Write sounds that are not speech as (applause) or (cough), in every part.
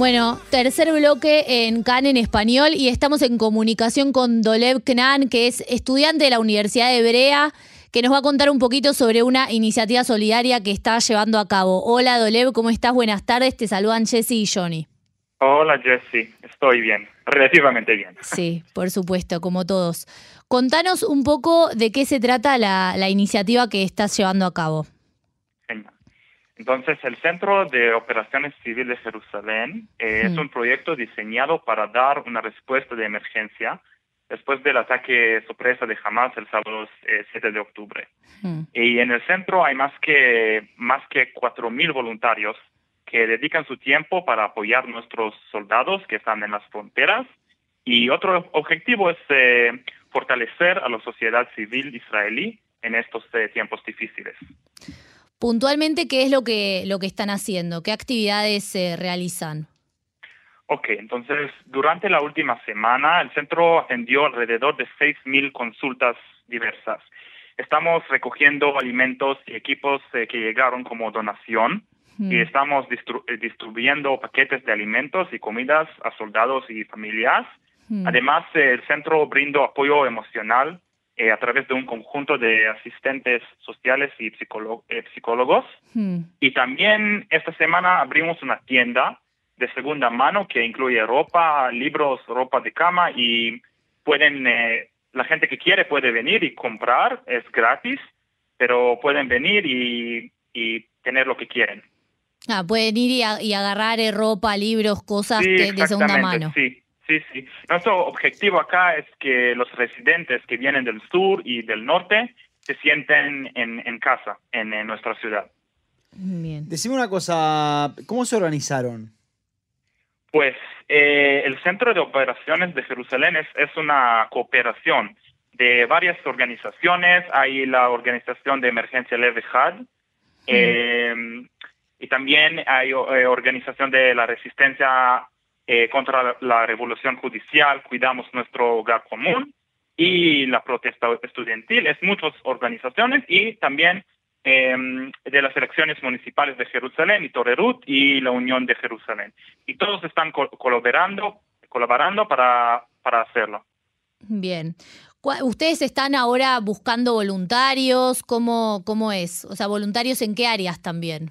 Bueno, tercer bloque en CAN en español y estamos en comunicación con Dolev Knan, que es estudiante de la Universidad de Hebrea, que nos va a contar un poquito sobre una iniciativa solidaria que está llevando a cabo. Hola Dolev, ¿cómo estás? Buenas tardes, te saludan Jesse y Johnny. Hola Jesse, estoy bien, relativamente bien. Sí, por supuesto, como todos. Contanos un poco de qué se trata la, la iniciativa que estás llevando a cabo. Entonces, el Centro de Operaciones Civiles de Jerusalén eh, es mm. un proyecto diseñado para dar una respuesta de emergencia después del ataque sorpresa de Hamas el sábado 7 eh, de octubre. Mm. Y en el centro hay más que, más que 4.000 voluntarios que dedican su tiempo para apoyar a nuestros soldados que están en las fronteras. Y otro objetivo es eh, fortalecer a la sociedad civil israelí en estos tiempos difíciles. Puntualmente, ¿qué es lo que, lo que están haciendo? ¿Qué actividades se realizan? Ok, entonces, durante la última semana, el centro atendió alrededor de 6.000 consultas diversas. Estamos recogiendo alimentos y equipos eh, que llegaron como donación y hmm. estamos eh, distribuyendo paquetes de alimentos y comidas a soldados y familias. Hmm. Además, el centro brindó apoyo emocional eh, a través de un conjunto de asistentes sociales y eh, psicólogos. Hmm. Y también esta semana abrimos una tienda de segunda mano que incluye ropa, libros, ropa de cama y pueden, eh, la gente que quiere puede venir y comprar, es gratis, pero pueden venir y, tener lo que quieren. Ah, pueden ir y, agarrar ropa, libros, cosas de segunda mano. Sí, Sí, sí. Nuestro objetivo acá es que los residentes que vienen del sur y del norte se sienten en, casa, en, nuestra ciudad. Bien. Decime una cosa, ¿cómo se organizaron? Pues eh, el Centro de Operaciones de Jerusalén es, una cooperación de varias organizaciones. Hay la Organización de Emergencia Leve HAD, eh, y también hay eh, Organización de la Resistencia eh, contra la revolución judicial, cuidamos nuestro hogar común y la protesta estudiantil, es muchas organizaciones y también em, de las elecciones municipales de Jerusalén y Torerut y la Unión de Jerusalén. Y todos están colaborando, colaborando para, para hacerlo. Bien. ¿Ustedes están ahora buscando voluntarios? ¿Cómo, ¿Cómo es? O sea, voluntarios en qué áreas también?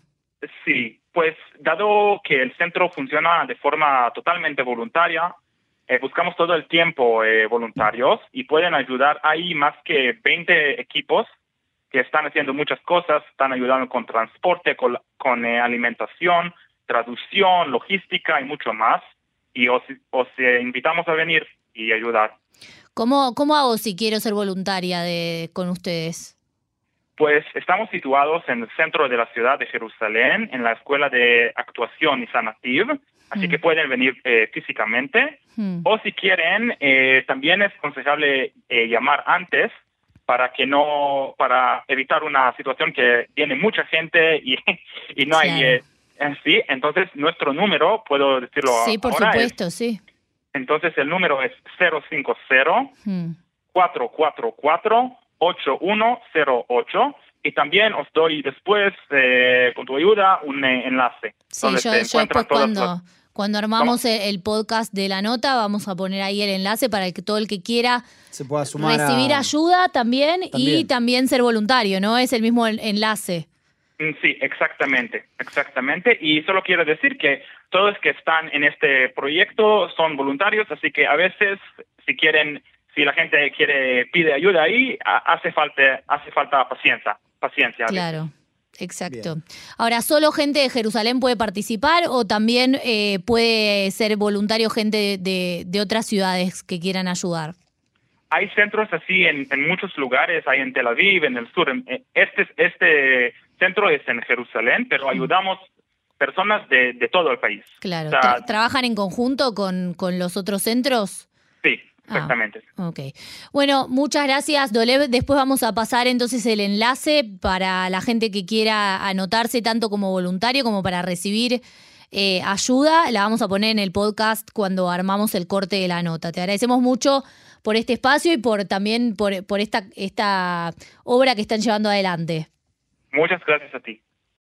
Sí, pues dado que el centro funciona de forma totalmente voluntaria, eh, buscamos todo el tiempo eh, voluntarios y pueden ayudar. Hay más que 20 equipos que están haciendo muchas cosas, están ayudando con transporte, con, eh, alimentación, traducción, logística y mucho más. Y os, os invitamos a venir y ayudar. ¿Cómo, ¿Cómo hago si quiero ser voluntaria de, con ustedes? Pues estamos situados en el centro de la ciudad de Jerusalén, en la Escuela de Actuación y Sanativ, así mm. que pueden venir eh, físicamente. Mm. O si quieren, eh, también es aconsejable eh, llamar antes para que no, para evitar una situación que tiene mucha gente y, (laughs) y no hay... sí, entonces nuestro número, puedo decirlo Sí, por supuesto, sí. Entonces el número es 050 444 8108 y también os doy después, eh, con tu ayuda, un eh, enlace. Sí, yo, después cuando, cuando armamos el, podcast de la nota vamos a poner ahí el enlace para que todo el que quiera Se pueda sumar recibir ayuda también, y también ser voluntario, ¿no? Es el mismo enlace. Mm, sí, exactamente, exactamente. Y solo quiero decir que todos que están en este proyecto son voluntarios, así que a veces si quieren si la gente quiere pide ayuda ahí, hace falta hace falta paciencia, paciencia. Claro. Exacto. Ahora, ¿solo gente de Jerusalén puede participar o también eh, puede ser voluntario gente de, otras ciudades que quieran ayudar? Hay centros así en, muchos lugares, hay en Tel Aviv, en el sur. Este, este centro es en Jerusalén, pero mm. ayudamos personas de, todo el país. Claro. ¿Trabajan en conjunto con, con los otros centros? Ah, Exactamente. ok. Bueno, muchas gracias, Dolev. Después vamos a pasar entonces el enlace para la gente que quiera anotarse tanto como voluntario como para recibir eh, ayuda. La vamos a poner en el podcast cuando armamos el corte de la nota. Te agradecemos mucho por este espacio y por también por, por esta, esta obra que están llevando adelante. Muchas gracias a ti.